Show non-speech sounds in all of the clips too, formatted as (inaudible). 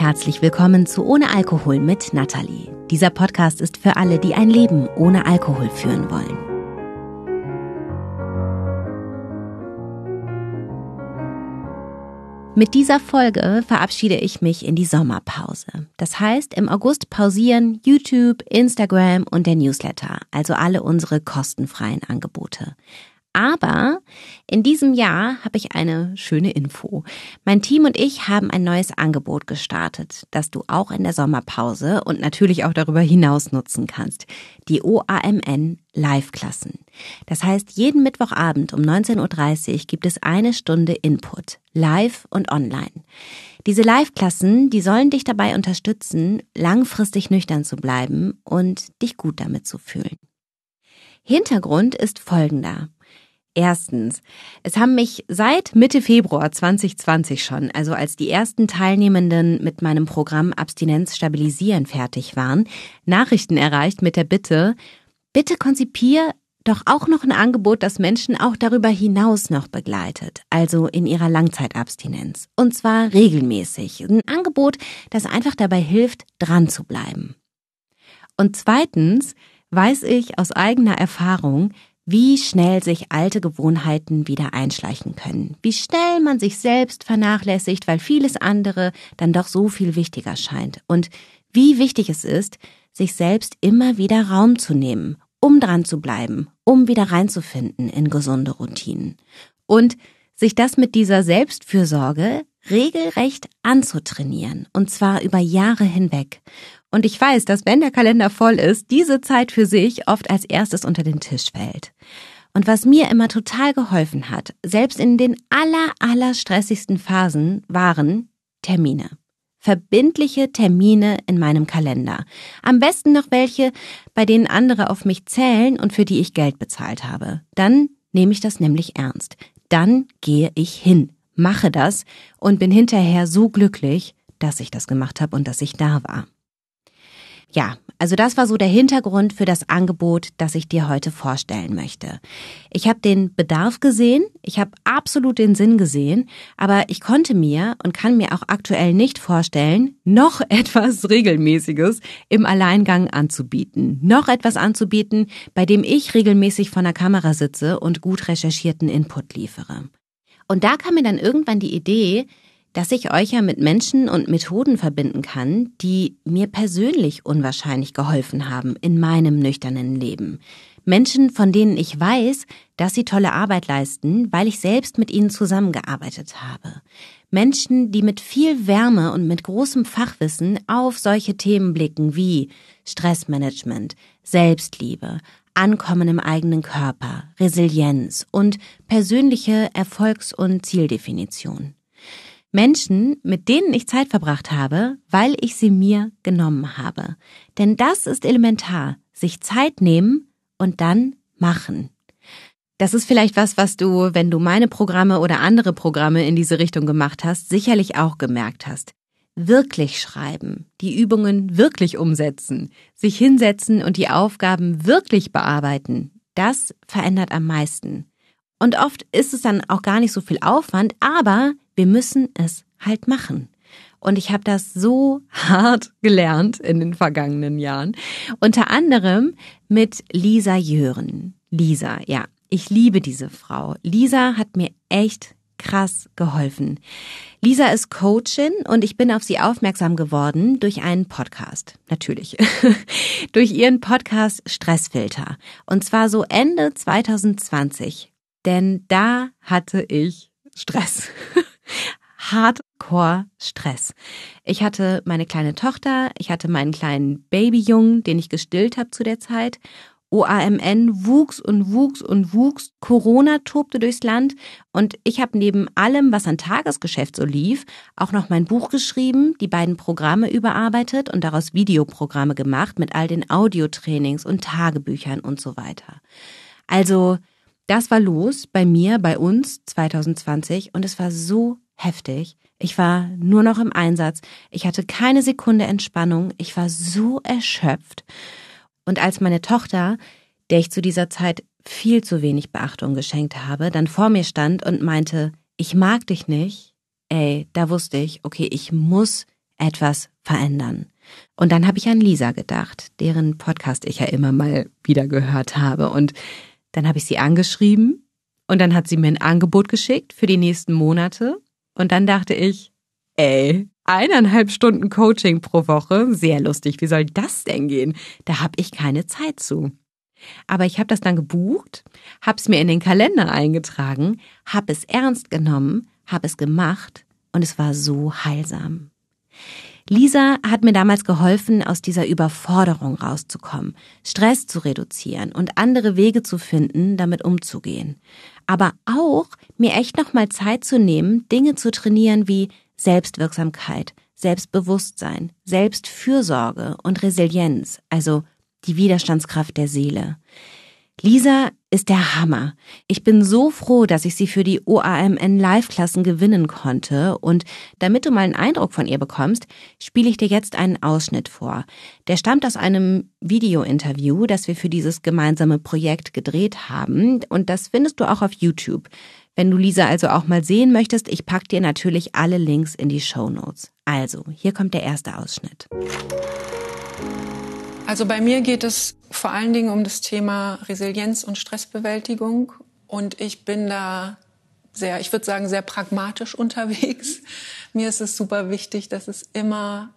Herzlich willkommen zu Ohne Alkohol mit Nathalie. Dieser Podcast ist für alle, die ein Leben ohne Alkohol führen wollen. Mit dieser Folge verabschiede ich mich in die Sommerpause. Das heißt, im August pausieren YouTube, Instagram und der Newsletter, also alle unsere kostenfreien Angebote. Aber in diesem Jahr habe ich eine schöne Info. Mein Team und ich haben ein neues Angebot gestartet, das du auch in der Sommerpause und natürlich auch darüber hinaus nutzen kannst. Die OAMN Live-Klassen. Das heißt, jeden Mittwochabend um 19.30 Uhr gibt es eine Stunde Input, live und online. Diese Live-Klassen, die sollen dich dabei unterstützen, langfristig nüchtern zu bleiben und dich gut damit zu fühlen. Hintergrund ist folgender. Erstens, es haben mich seit Mitte Februar 2020 schon, also als die ersten Teilnehmenden mit meinem Programm Abstinenz stabilisieren fertig waren, Nachrichten erreicht mit der Bitte, bitte konzipier doch auch noch ein Angebot, das Menschen auch darüber hinaus noch begleitet, also in ihrer Langzeitabstinenz. Und zwar regelmäßig. Ein Angebot, das einfach dabei hilft, dran zu bleiben. Und zweitens weiß ich aus eigener Erfahrung, wie schnell sich alte Gewohnheiten wieder einschleichen können, wie schnell man sich selbst vernachlässigt, weil vieles andere dann doch so viel wichtiger scheint. Und wie wichtig es ist, sich selbst immer wieder Raum zu nehmen, um dran zu bleiben, um wieder reinzufinden in gesunde Routinen. Und sich das mit dieser Selbstfürsorge regelrecht anzutrainieren, und zwar über Jahre hinweg. Und ich weiß, dass wenn der Kalender voll ist, diese Zeit für sich oft als erstes unter den Tisch fällt. Und was mir immer total geholfen hat, selbst in den aller, aller stressigsten Phasen, waren Termine. Verbindliche Termine in meinem Kalender. Am besten noch welche, bei denen andere auf mich zählen und für die ich Geld bezahlt habe. Dann nehme ich das nämlich ernst. Dann gehe ich hin, mache das und bin hinterher so glücklich, dass ich das gemacht habe und dass ich da war. Ja, also das war so der Hintergrund für das Angebot, das ich dir heute vorstellen möchte. Ich habe den Bedarf gesehen, ich habe absolut den Sinn gesehen, aber ich konnte mir und kann mir auch aktuell nicht vorstellen, noch (laughs) etwas Regelmäßiges im Alleingang anzubieten. Noch etwas anzubieten, bei dem ich regelmäßig vor der Kamera sitze und gut recherchierten Input liefere. Und da kam mir dann irgendwann die Idee, dass ich euch ja mit Menschen und Methoden verbinden kann, die mir persönlich unwahrscheinlich geholfen haben in meinem nüchternen Leben. Menschen, von denen ich weiß, dass sie tolle Arbeit leisten, weil ich selbst mit ihnen zusammengearbeitet habe. Menschen, die mit viel Wärme und mit großem Fachwissen auf solche Themen blicken wie Stressmanagement, Selbstliebe, Ankommen im eigenen Körper, Resilienz und persönliche Erfolgs- und Zieldefinition. Menschen, mit denen ich Zeit verbracht habe, weil ich sie mir genommen habe. Denn das ist elementar. Sich Zeit nehmen und dann machen. Das ist vielleicht was, was du, wenn du meine Programme oder andere Programme in diese Richtung gemacht hast, sicherlich auch gemerkt hast. Wirklich schreiben, die Übungen wirklich umsetzen, sich hinsetzen und die Aufgaben wirklich bearbeiten, das verändert am meisten. Und oft ist es dann auch gar nicht so viel Aufwand, aber wir müssen es halt machen. Und ich habe das so (laughs) hart gelernt in den vergangenen Jahren. Unter anderem mit Lisa Jören. Lisa, ja, ich liebe diese Frau. Lisa hat mir echt krass geholfen. Lisa ist Coachin und ich bin auf sie aufmerksam geworden durch einen Podcast. Natürlich. (laughs) durch ihren Podcast Stressfilter. Und zwar so Ende 2020. Denn da hatte ich Stress. (laughs) Hardcore-Stress. Ich hatte meine kleine Tochter, ich hatte meinen kleinen Babyjungen, den ich gestillt habe zu der Zeit. OAMN wuchs und wuchs und wuchs. Corona tobte durchs Land und ich habe neben allem, was an Tagesgeschäft so lief, auch noch mein Buch geschrieben, die beiden Programme überarbeitet und daraus Videoprogramme gemacht mit all den Audiotrainings und Tagebüchern und so weiter. Also, das war los bei mir, bei uns 2020 und es war so heftig. Ich war nur noch im Einsatz. Ich hatte keine Sekunde Entspannung. Ich war so erschöpft. Und als meine Tochter, der ich zu dieser Zeit viel zu wenig Beachtung geschenkt habe, dann vor mir stand und meinte, ich mag dich nicht, ey, da wusste ich, okay, ich muss etwas verändern. Und dann habe ich an Lisa gedacht, deren Podcast ich ja immer mal wieder gehört habe. Und dann habe ich sie angeschrieben und dann hat sie mir ein Angebot geschickt für die nächsten Monate. Und dann dachte ich, ey, eineinhalb Stunden Coaching pro Woche, sehr lustig, wie soll das denn gehen? Da habe ich keine Zeit zu. Aber ich habe das dann gebucht, habe es mir in den Kalender eingetragen, habe es ernst genommen, habe es gemacht und es war so heilsam. Lisa hat mir damals geholfen, aus dieser Überforderung rauszukommen, Stress zu reduzieren und andere Wege zu finden, damit umzugehen. Aber auch mir echt nochmal Zeit zu nehmen, Dinge zu trainieren wie Selbstwirksamkeit, Selbstbewusstsein, Selbstfürsorge und Resilienz, also die Widerstandskraft der Seele. Lisa ist der Hammer. Ich bin so froh, dass ich sie für die OAMN Live-Klassen gewinnen konnte. Und damit du mal einen Eindruck von ihr bekommst, spiele ich dir jetzt einen Ausschnitt vor. Der stammt aus einem Video-Interview, das wir für dieses gemeinsame Projekt gedreht haben. Und das findest du auch auf YouTube. Wenn du Lisa also auch mal sehen möchtest, ich pack dir natürlich alle Links in die Show Notes. Also, hier kommt der erste Ausschnitt. Also bei mir geht es vor allen Dingen um das Thema Resilienz und Stressbewältigung. Und ich bin da sehr, ich würde sagen, sehr pragmatisch (laughs) unterwegs. Mir ist es super wichtig, dass es immer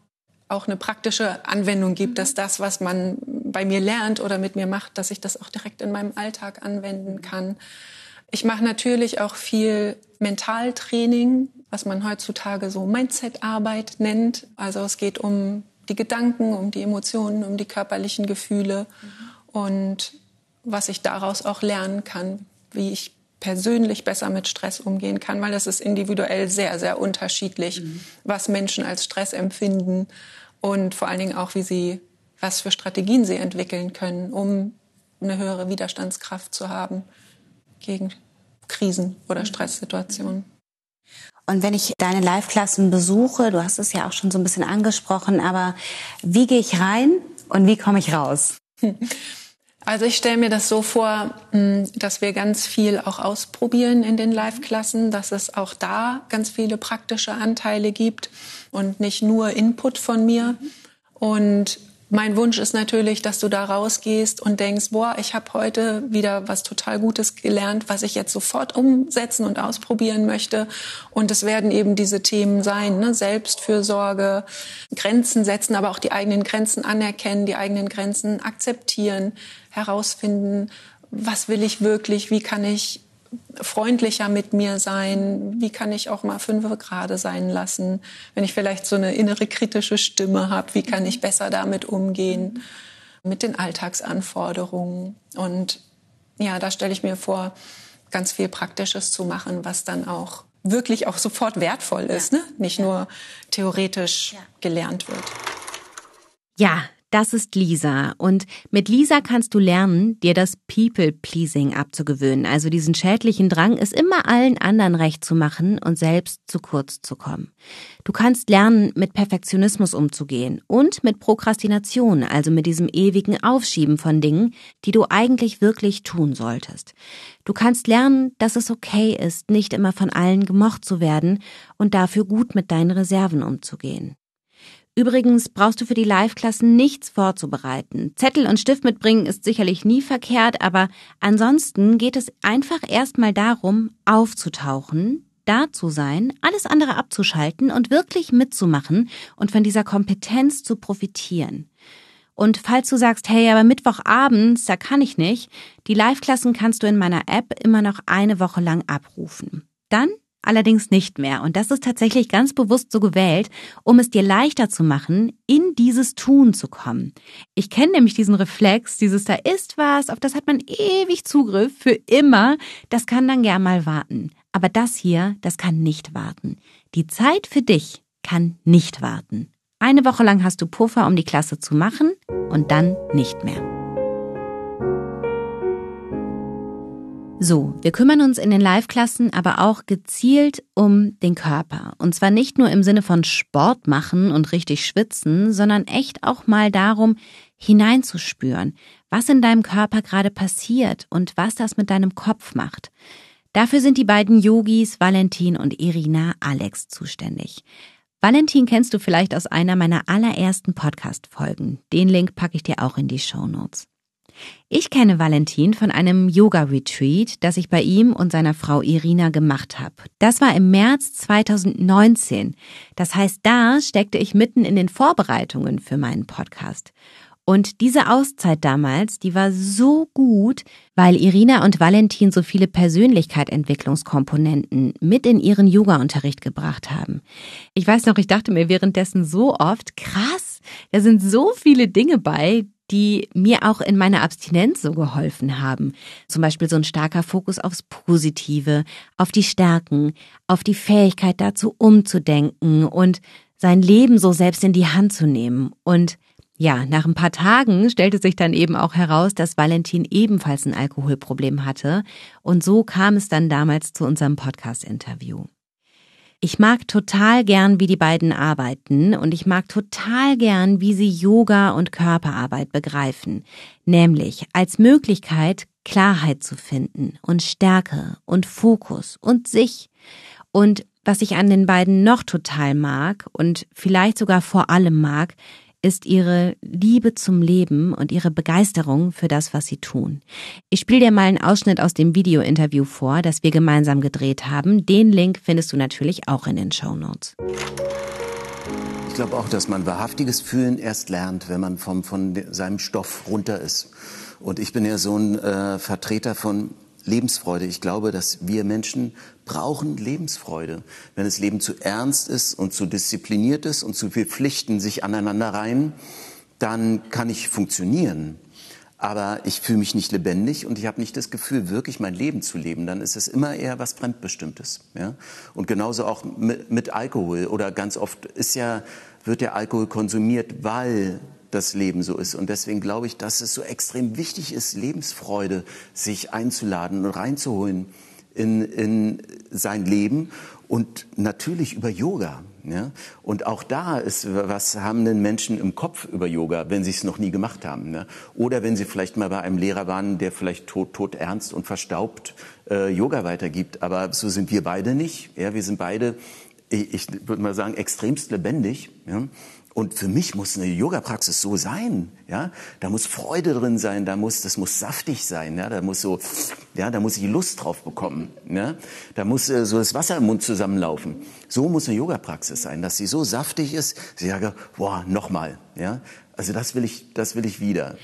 auch eine praktische Anwendung gibt, dass das, was man bei mir lernt oder mit mir macht, dass ich das auch direkt in meinem Alltag anwenden kann. Ich mache natürlich auch viel Mentaltraining, was man heutzutage so Mindset-Arbeit nennt. Also es geht um die Gedanken, um die Emotionen, um die körperlichen Gefühle mhm. und was ich daraus auch lernen kann, wie ich persönlich besser mit Stress umgehen kann, weil das ist individuell sehr, sehr unterschiedlich, mhm. was Menschen als Stress empfinden und vor allen Dingen auch, wie sie, was für Strategien sie entwickeln können, um eine höhere Widerstandskraft zu haben gegen Krisen oder mhm. Stresssituationen. Und wenn ich deine Live-Klassen besuche, du hast es ja auch schon so ein bisschen angesprochen, aber wie gehe ich rein und wie komme ich raus? (laughs) Also ich stelle mir das so vor, hm, dass wir ganz viel auch ausprobieren in den Live-Klassen, dass es auch da ganz viele praktische Anteile gibt und nicht nur Input von mir. Und mein Wunsch ist natürlich, dass du da rausgehst und denkst, boah, ich habe heute wieder was total Gutes gelernt, was ich jetzt sofort umsetzen und ausprobieren möchte. Und es werden eben diese Themen sein, ne? Selbstfürsorge, Grenzen setzen, aber auch die eigenen Grenzen anerkennen, die eigenen Grenzen akzeptieren, herausfinden, was will ich wirklich, wie kann ich freundlicher mit mir sein? Wie kann ich auch mal fünf gerade sein lassen? Wenn ich vielleicht so eine innere kritische Stimme habe, wie kann ich besser damit umgehen? Mit den Alltagsanforderungen. Und ja, da stelle ich mir vor, ganz viel Praktisches zu machen, was dann auch wirklich auch sofort wertvoll ist, ja. ne? nicht ja. nur theoretisch ja. gelernt wird. Ja, das ist Lisa. Und mit Lisa kannst du lernen, dir das People-Pleasing abzugewöhnen, also diesen schädlichen Drang, es immer allen anderen recht zu machen und selbst zu kurz zu kommen. Du kannst lernen, mit Perfektionismus umzugehen und mit Prokrastination, also mit diesem ewigen Aufschieben von Dingen, die du eigentlich wirklich tun solltest. Du kannst lernen, dass es okay ist, nicht immer von allen gemocht zu werden und dafür gut mit deinen Reserven umzugehen. Übrigens brauchst du für die Live-Klassen nichts vorzubereiten. Zettel und Stift mitbringen ist sicherlich nie verkehrt, aber ansonsten geht es einfach erstmal darum, aufzutauchen, da zu sein, alles andere abzuschalten und wirklich mitzumachen und von dieser Kompetenz zu profitieren. Und falls du sagst, hey, aber Mittwochabends, da kann ich nicht, die Live-Klassen kannst du in meiner App immer noch eine Woche lang abrufen. Dann allerdings nicht mehr. Und das ist tatsächlich ganz bewusst so gewählt, um es dir leichter zu machen, in dieses Tun zu kommen. Ich kenne nämlich diesen Reflex, dieses da ist was, auf das hat man ewig Zugriff für immer. Das kann dann gern mal warten. Aber das hier, das kann nicht warten. Die Zeit für dich kann nicht warten. Eine Woche lang hast du Puffer, um die Klasse zu machen und dann nicht mehr. So, wir kümmern uns in den Live-Klassen aber auch gezielt um den Körper. Und zwar nicht nur im Sinne von Sport machen und richtig schwitzen, sondern echt auch mal darum, hineinzuspüren, was in deinem Körper gerade passiert und was das mit deinem Kopf macht. Dafür sind die beiden Yogis Valentin und Irina Alex zuständig. Valentin kennst du vielleicht aus einer meiner allerersten Podcast-Folgen. Den Link packe ich dir auch in die Show Notes. Ich kenne Valentin von einem Yoga-Retreat, das ich bei ihm und seiner Frau Irina gemacht habe. Das war im März 2019. Das heißt, da steckte ich mitten in den Vorbereitungen für meinen Podcast. Und diese Auszeit damals, die war so gut, weil Irina und Valentin so viele Persönlichkeitsentwicklungskomponenten mit in ihren Yoga-Unterricht gebracht haben. Ich weiß noch, ich dachte mir währenddessen so oft, krass, da sind so viele Dinge bei, die mir auch in meiner Abstinenz so geholfen haben. Zum Beispiel so ein starker Fokus aufs Positive, auf die Stärken, auf die Fähigkeit dazu umzudenken und sein Leben so selbst in die Hand zu nehmen. Und ja, nach ein paar Tagen stellte sich dann eben auch heraus, dass Valentin ebenfalls ein Alkoholproblem hatte. Und so kam es dann damals zu unserem Podcast-Interview. Ich mag total gern, wie die beiden arbeiten und ich mag total gern, wie sie Yoga und Körperarbeit begreifen, nämlich als Möglichkeit, Klarheit zu finden und Stärke und Fokus und sich. Und was ich an den beiden noch total mag und vielleicht sogar vor allem mag, ist ihre Liebe zum Leben und ihre Begeisterung für das, was sie tun. Ich spiele dir mal einen Ausschnitt aus dem Video-Interview vor, das wir gemeinsam gedreht haben. Den Link findest du natürlich auch in den Show Notes. Ich glaube auch, dass man wahrhaftiges Fühlen erst lernt, wenn man vom, von seinem Stoff runter ist. Und ich bin ja so ein äh, Vertreter von Lebensfreude. Ich glaube, dass wir Menschen brauchen Lebensfreude. Wenn das Leben zu ernst ist und zu diszipliniert ist und zu viel Pflichten sich aneinander reihen, dann kann ich funktionieren. Aber ich fühle mich nicht lebendig und ich habe nicht das Gefühl, wirklich mein Leben zu leben. Dann ist es immer eher was Fremdbestimmtes. Ja? Und genauso auch mit, mit Alkohol. Oder ganz oft ist ja, wird der Alkohol konsumiert, weil das Leben so ist. Und deswegen glaube ich, dass es so extrem wichtig ist, Lebensfreude sich einzuladen und reinzuholen in, in sein Leben und natürlich über Yoga. Ja? Und auch da ist, was haben denn Menschen im Kopf über Yoga, wenn sie es noch nie gemacht haben? Ja? Oder wenn sie vielleicht mal bei einem Lehrer waren, der vielleicht tot, tot ernst und verstaubt äh, Yoga weitergibt. Aber so sind wir beide nicht. Ja? Wir sind beide, ich, ich würde mal sagen, extremst lebendig. Ja? Und für mich muss eine Yoga-Praxis so sein, ja. Da muss Freude drin sein, da muss, das muss saftig sein, ja. Da muss so, ja, da muss ich Lust drauf bekommen, ja. Da muss äh, so das Wasser im Mund zusammenlaufen. So muss eine Yoga-Praxis sein, dass sie so saftig ist, sie sage, boah, nochmal, ja. Also das will ich, das will ich wieder.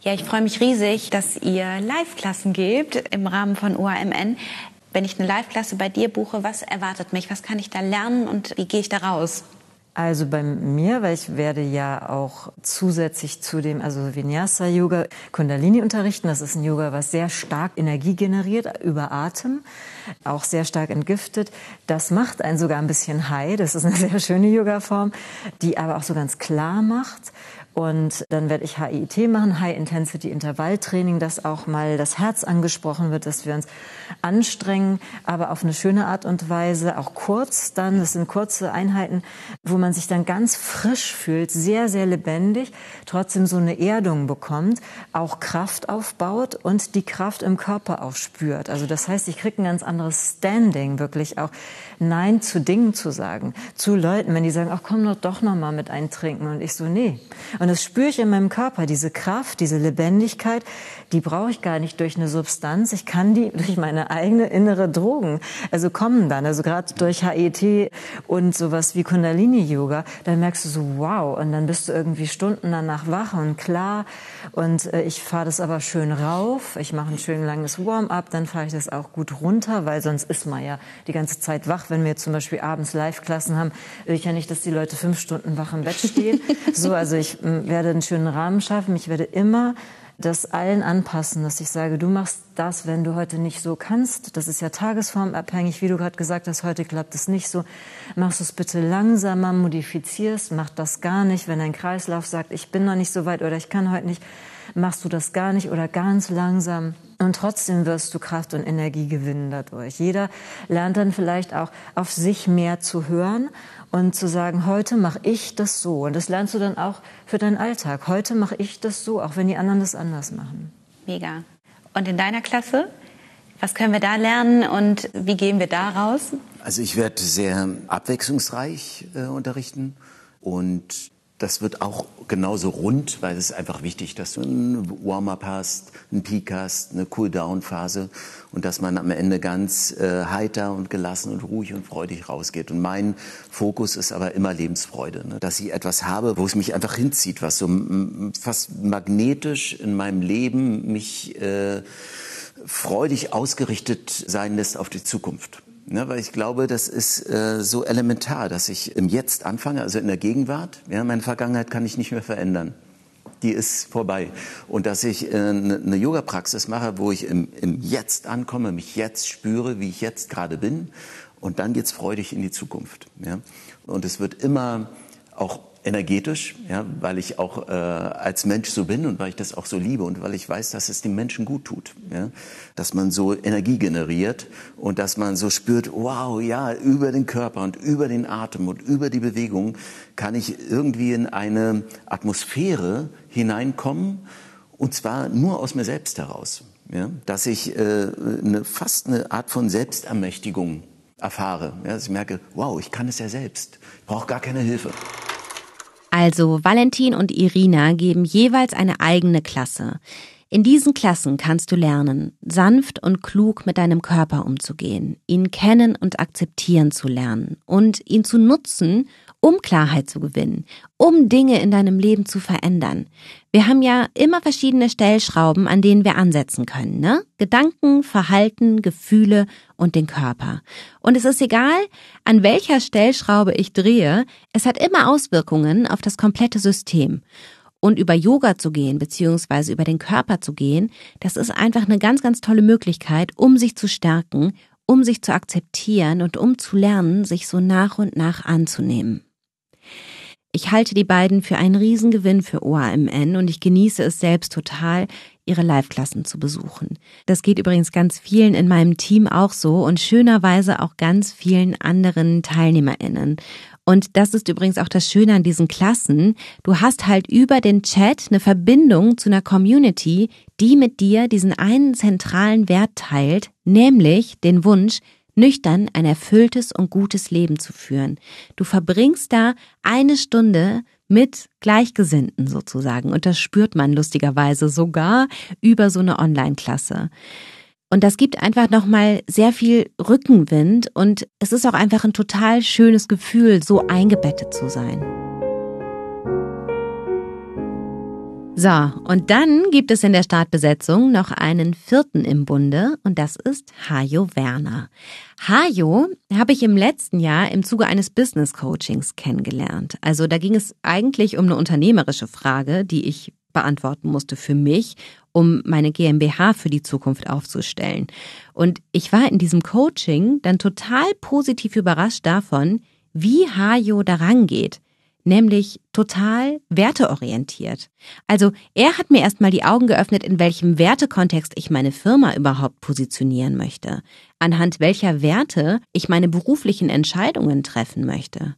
Ja, ich freue mich riesig, dass ihr Live-Klassen gebt im Rahmen von UAMN. Wenn ich eine Live-Klasse bei dir buche, was erwartet mich? Was kann ich da lernen und wie gehe ich da raus? Also bei mir, weil ich werde ja auch zusätzlich zu dem, also Vinyasa Yoga, Kundalini unterrichten. Das ist ein Yoga, was sehr stark Energie generiert über Atem, auch sehr stark entgiftet. Das macht einen sogar ein bisschen high. Das ist eine (laughs) sehr schöne Yoga-Form, die aber auch so ganz klar macht. Und dann werde ich HIIT machen, High Intensity Intervalltraining, dass auch mal das Herz angesprochen wird, dass wir uns anstrengen, aber auf eine schöne Art und Weise, auch kurz dann, das sind kurze Einheiten, wo man sich dann ganz frisch fühlt, sehr, sehr lebendig, trotzdem so eine Erdung bekommt, auch Kraft aufbaut und die Kraft im Körper auch spürt. Also das heißt, ich kriege ein ganz anderes Standing, wirklich auch Nein zu Dingen zu sagen, zu Leuten, wenn die sagen, ach komm doch noch mal mit eintrinken und ich so, nee. Und und das spüre ich in meinem Körper, diese Kraft, diese Lebendigkeit, die brauche ich gar nicht durch eine Substanz. Ich kann die durch meine eigene innere Drogen, also kommen dann, also gerade durch HET und sowas wie Kundalini-Yoga, dann merkst du so, wow, und dann bist du irgendwie Stunden danach wach und klar. Und äh, ich fahre das aber schön rauf. Ich mache ein schön langes Warm-up, dann fahre ich das auch gut runter, weil sonst ist man ja die ganze Zeit wach. Wenn wir zum Beispiel abends Live-Klassen haben, will ich ja nicht, dass die Leute fünf Stunden wach im Bett stehen. (laughs) so, also ich werde einen schönen Rahmen schaffen. Ich werde immer das allen anpassen, dass ich sage, du machst das, wenn du heute nicht so kannst. Das ist ja tagesformabhängig, wie du gerade gesagt hast, heute klappt es nicht so. Machst du es bitte langsamer, modifizierst, mach das gar nicht. Wenn dein Kreislauf sagt, ich bin noch nicht so weit oder ich kann heute nicht, machst du das gar nicht oder ganz langsam. Und trotzdem wirst du Kraft und Energie gewinnen dadurch. Jeder lernt dann vielleicht auch auf sich mehr zu hören und zu sagen, heute mache ich das so. Und das lernst du dann auch für deinen Alltag. Heute mache ich das so, auch wenn die anderen das anders machen. Mega. Und in deiner Klasse Was können wir da lernen und wie gehen wir da raus? Also ich werde sehr abwechslungsreich äh, unterrichten und das wird auch genauso rund, weil es ist einfach wichtig, dass du ein Warm-up hast, einen Peak hast, eine Cool-Down-Phase und dass man am Ende ganz äh, heiter und gelassen und ruhig und freudig rausgeht. Und mein Fokus ist aber immer Lebensfreude, ne? dass ich etwas habe, wo es mich einfach hinzieht, was so fast magnetisch in meinem Leben mich äh, freudig ausgerichtet sein lässt auf die Zukunft. Ne, weil ich glaube, das ist äh, so elementar, dass ich im Jetzt anfange, also in der Gegenwart. Ja, meine Vergangenheit kann ich nicht mehr verändern. Die ist vorbei. Und dass ich äh, eine ne Yoga-Praxis mache, wo ich im, im Jetzt ankomme, mich jetzt spüre, wie ich jetzt gerade bin. Und dann geht's freudig in die Zukunft. Ja? Und es wird immer auch energetisch, ja, weil ich auch äh, als Mensch so bin und weil ich das auch so liebe und weil ich weiß, dass es dem Menschen gut tut, ja, dass man so Energie generiert und dass man so spürt, wow, ja, über den Körper und über den Atem und über die Bewegung kann ich irgendwie in eine Atmosphäre hineinkommen und zwar nur aus mir selbst heraus, ja, dass ich äh, eine, fast eine Art von Selbstermächtigung erfahre, ja, dass ich merke, wow, ich kann es ja selbst, ich brauche gar keine Hilfe. Also Valentin und Irina geben jeweils eine eigene Klasse. In diesen Klassen kannst du lernen, sanft und klug mit deinem Körper umzugehen, ihn kennen und akzeptieren zu lernen und ihn zu nutzen, um Klarheit zu gewinnen, um Dinge in deinem Leben zu verändern. Wir haben ja immer verschiedene Stellschrauben, an denen wir ansetzen können, ne? Gedanken, Verhalten, Gefühle und den Körper. Und es ist egal, an welcher Stellschraube ich drehe, es hat immer Auswirkungen auf das komplette System. Und über Yoga zu gehen, beziehungsweise über den Körper zu gehen, das ist einfach eine ganz, ganz tolle Möglichkeit, um sich zu stärken, um sich zu akzeptieren und um zu lernen, sich so nach und nach anzunehmen. Ich halte die beiden für einen Riesengewinn für OAMN und ich genieße es selbst total, ihre Live-Klassen zu besuchen. Das geht übrigens ganz vielen in meinem Team auch so und schönerweise auch ganz vielen anderen TeilnehmerInnen. Und das ist übrigens auch das Schöne an diesen Klassen. Du hast halt über den Chat eine Verbindung zu einer Community, die mit dir diesen einen zentralen Wert teilt, nämlich den Wunsch, nüchtern ein erfülltes und gutes Leben zu führen. Du verbringst da eine Stunde mit Gleichgesinnten sozusagen und das spürt man lustigerweise sogar über so eine Online-Klasse. Und das gibt einfach nochmal sehr viel Rückenwind und es ist auch einfach ein total schönes Gefühl, so eingebettet zu sein. So, und dann gibt es in der Startbesetzung noch einen vierten im Bunde und das ist Hajo Werner. Hajo habe ich im letzten Jahr im Zuge eines Business Coachings kennengelernt. Also da ging es eigentlich um eine unternehmerische Frage, die ich beantworten musste für mich, um meine GmbH für die Zukunft aufzustellen. Und ich war in diesem Coaching dann total positiv überrascht davon, wie Hajo daran geht nämlich total werteorientiert. Also er hat mir erstmal die Augen geöffnet, in welchem Wertekontext ich meine Firma überhaupt positionieren möchte, anhand welcher Werte ich meine beruflichen Entscheidungen treffen möchte.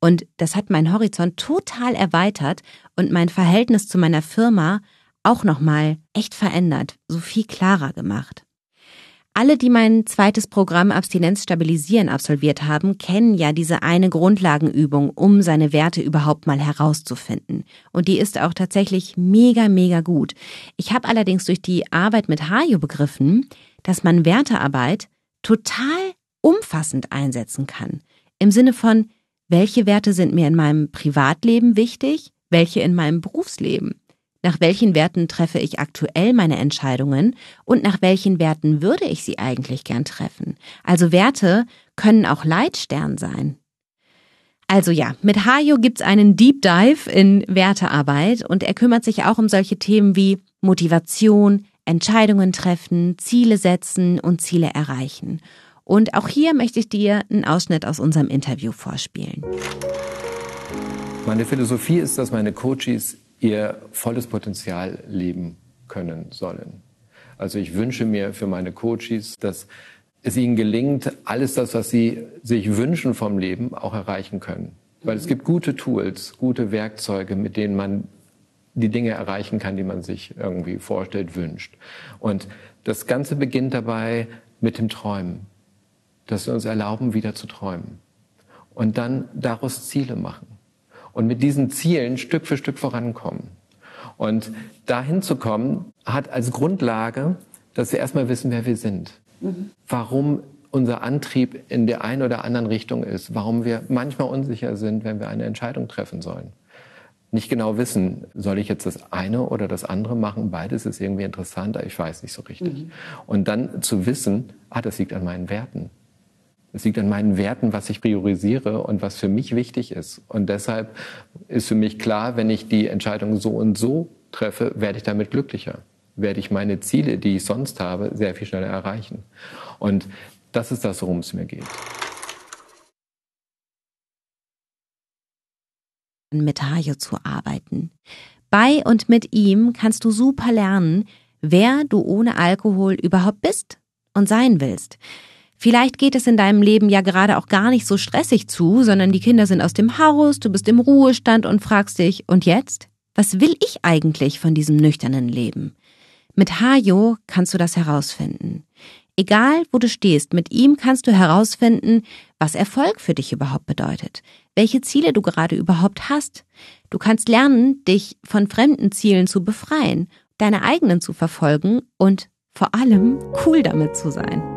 Und das hat meinen Horizont total erweitert und mein Verhältnis zu meiner Firma auch nochmal echt verändert, so viel klarer gemacht. Alle, die mein zweites Programm Abstinenz stabilisieren absolviert haben, kennen ja diese eine Grundlagenübung, um seine Werte überhaupt mal herauszufinden. Und die ist auch tatsächlich mega, mega gut. Ich habe allerdings durch die Arbeit mit Hajo begriffen, dass man Wertearbeit total umfassend einsetzen kann. Im Sinne von, welche Werte sind mir in meinem Privatleben wichtig, welche in meinem Berufsleben. Nach welchen Werten treffe ich aktuell meine Entscheidungen und nach welchen Werten würde ich sie eigentlich gern treffen? Also Werte können auch Leitstern sein. Also ja, mit Hajo gibt's einen Deep Dive in Wertearbeit und er kümmert sich auch um solche Themen wie Motivation, Entscheidungen treffen, Ziele setzen und Ziele erreichen. Und auch hier möchte ich dir einen Ausschnitt aus unserem Interview vorspielen. Meine Philosophie ist, dass meine Coaches ihr volles Potenzial leben können sollen. Also ich wünsche mir für meine Coaches, dass es ihnen gelingt, alles das, was sie sich wünschen vom Leben, auch erreichen können. Weil es gibt gute Tools, gute Werkzeuge, mit denen man die Dinge erreichen kann, die man sich irgendwie vorstellt, wünscht. Und das Ganze beginnt dabei mit dem Träumen, dass wir uns erlauben, wieder zu träumen und dann daraus Ziele machen und mit diesen Zielen Stück für Stück vorankommen. Und dahin zu kommen, hat als Grundlage, dass wir erstmal wissen, wer wir sind. Mhm. Warum unser Antrieb in der einen oder anderen Richtung ist, warum wir manchmal unsicher sind, wenn wir eine Entscheidung treffen sollen. Nicht genau wissen, soll ich jetzt das eine oder das andere machen, beides ist irgendwie interessant, aber ich weiß nicht so richtig. Mhm. Und dann zu wissen, ah, das liegt an meinen Werten. Es liegt an meinen Werten, was ich priorisiere und was für mich wichtig ist. Und deshalb ist für mich klar, wenn ich die Entscheidung so und so treffe, werde ich damit glücklicher. Werde ich meine Ziele, die ich sonst habe, sehr viel schneller erreichen. Und das ist das, worum es mir geht. Mit Hajo zu arbeiten. Bei und mit ihm kannst du super lernen, wer du ohne Alkohol überhaupt bist und sein willst. Vielleicht geht es in deinem Leben ja gerade auch gar nicht so stressig zu, sondern die Kinder sind aus dem Haus, du bist im Ruhestand und fragst dich, und jetzt? Was will ich eigentlich von diesem nüchternen Leben? Mit Hajo kannst du das herausfinden. Egal, wo du stehst, mit ihm kannst du herausfinden, was Erfolg für dich überhaupt bedeutet, welche Ziele du gerade überhaupt hast. Du kannst lernen, dich von fremden Zielen zu befreien, deine eigenen zu verfolgen und vor allem cool damit zu sein.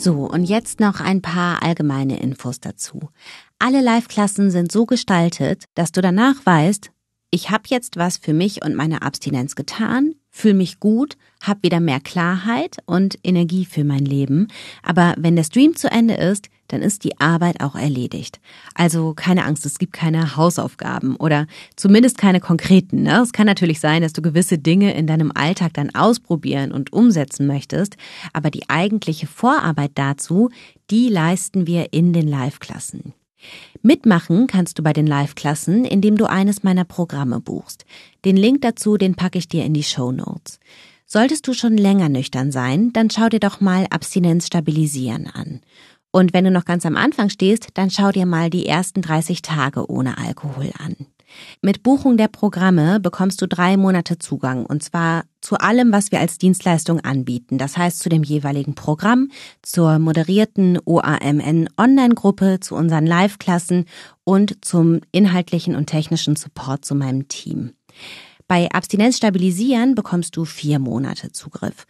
So, und jetzt noch ein paar allgemeine Infos dazu. Alle Live-Klassen sind so gestaltet, dass du danach weißt, ich habe jetzt was für mich und meine Abstinenz getan, fühle mich gut, habe wieder mehr Klarheit und Energie für mein Leben. Aber wenn der Stream zu Ende ist, dann ist die Arbeit auch erledigt. Also keine Angst, es gibt keine Hausaufgaben oder zumindest keine konkreten. Ne? Es kann natürlich sein, dass du gewisse Dinge in deinem Alltag dann ausprobieren und umsetzen möchtest, aber die eigentliche Vorarbeit dazu, die leisten wir in den Live-Klassen. Mitmachen kannst du bei den Live-Klassen, indem du eines meiner Programme buchst. Den Link dazu, den packe ich dir in die Show Notes. Solltest du schon länger nüchtern sein, dann schau dir doch mal Abstinenz stabilisieren an. Und wenn du noch ganz am Anfang stehst, dann schau dir mal die ersten 30 Tage ohne Alkohol an. Mit Buchung der Programme bekommst du drei Monate Zugang und zwar zu allem, was wir als Dienstleistung anbieten. Das heißt zu dem jeweiligen Programm, zur moderierten OAMN Online-Gruppe, zu unseren Live-Klassen und zum inhaltlichen und technischen Support zu meinem Team. Bei Abstinenz stabilisieren bekommst du vier Monate Zugriff.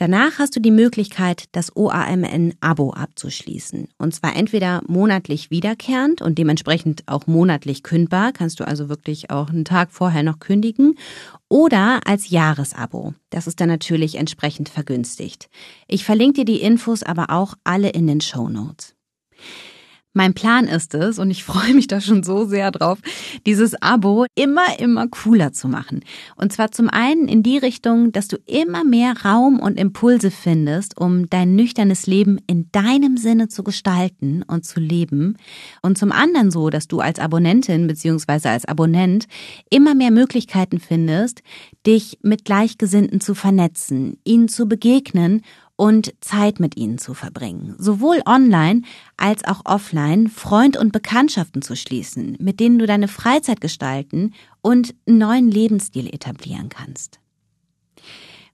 Danach hast du die Möglichkeit, das OAMN-Abo abzuschließen. Und zwar entweder monatlich wiederkehrend und dementsprechend auch monatlich kündbar, kannst du also wirklich auch einen Tag vorher noch kündigen, oder als Jahresabo. Das ist dann natürlich entsprechend vergünstigt. Ich verlinke dir die Infos aber auch alle in den Show Notes. Mein Plan ist es, und ich (laughs) freue mich da schon so sehr drauf, dieses Abo immer, immer cooler zu machen. Und zwar zum einen in die Richtung, dass du immer mehr Raum und Impulse findest, um dein nüchternes Leben in deinem Sinne zu gestalten und zu leben. Und zum anderen so, dass du als Abonnentin bzw. als Abonnent immer mehr Möglichkeiten findest, dich mit Gleichgesinnten zu vernetzen, ihnen zu begegnen und Zeit mit ihnen zu verbringen, sowohl online als auch offline Freund und Bekanntschaften zu schließen, mit denen du deine Freizeit gestalten und einen neuen Lebensstil etablieren kannst.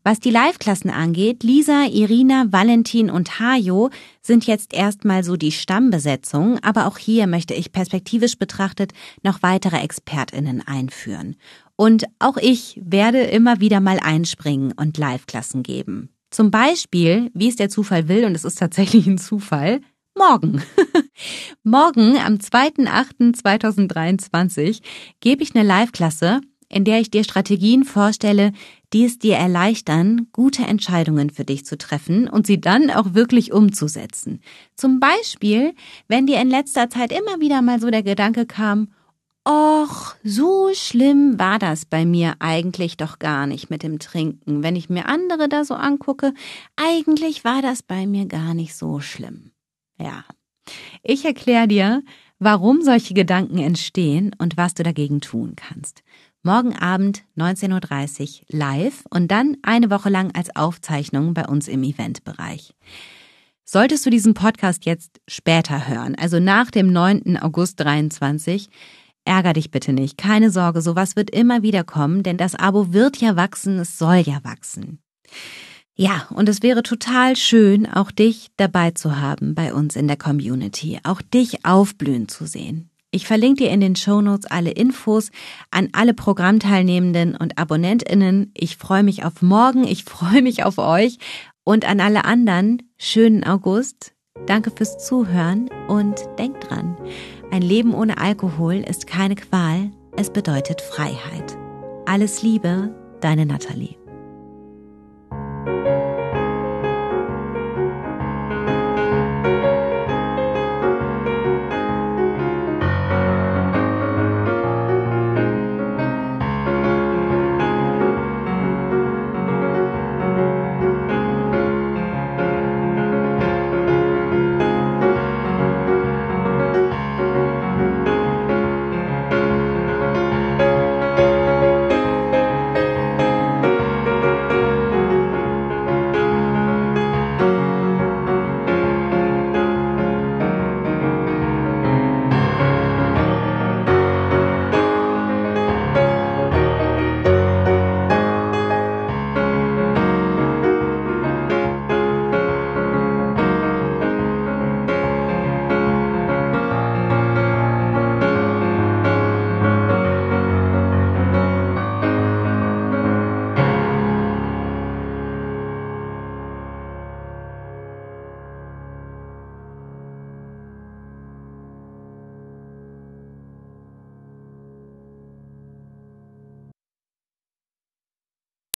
Was die Live-Klassen angeht, Lisa, Irina, Valentin und Hajo sind jetzt erstmal so die Stammbesetzung, aber auch hier möchte ich perspektivisch betrachtet noch weitere ExpertInnen einführen. Und auch ich werde immer wieder mal einspringen und Live-Klassen geben. Zum Beispiel, wie es der Zufall will, und es ist tatsächlich ein Zufall, morgen. (laughs) morgen, am 2.8.2023, gebe ich eine Live-Klasse, in der ich dir Strategien vorstelle, die es dir erleichtern, gute Entscheidungen für dich zu treffen und sie dann auch wirklich umzusetzen. Zum Beispiel, wenn dir in letzter Zeit immer wieder mal so der Gedanke kam, Och, so schlimm war das bei mir eigentlich doch gar nicht mit dem Trinken. Wenn ich mir andere da so angucke, eigentlich war das bei mir gar nicht so schlimm. Ja. Ich erkläre dir, warum solche Gedanken entstehen und was du dagegen tun kannst. Morgen Abend 19.30 Uhr live und dann eine Woche lang als Aufzeichnung bei uns im Eventbereich. Solltest du diesen Podcast jetzt später hören, also nach dem 9. August 23, ärger dich bitte nicht. Keine Sorge, sowas wird immer wieder kommen, denn das Abo wird ja wachsen, es soll ja wachsen. Ja, und es wäre total schön, auch dich dabei zu haben bei uns in der Community, auch dich aufblühen zu sehen. Ich verlinke dir in den Shownotes alle Infos an alle Programmteilnehmenden und AbonnentInnen. Ich freue mich auf morgen, ich (laughs) freue mich auf euch und an alle anderen schönen August. Danke fürs Zuhören und denk dran, ein Leben ohne Alkohol ist keine Qual, es bedeutet Freiheit. Alles Liebe, deine Nathalie.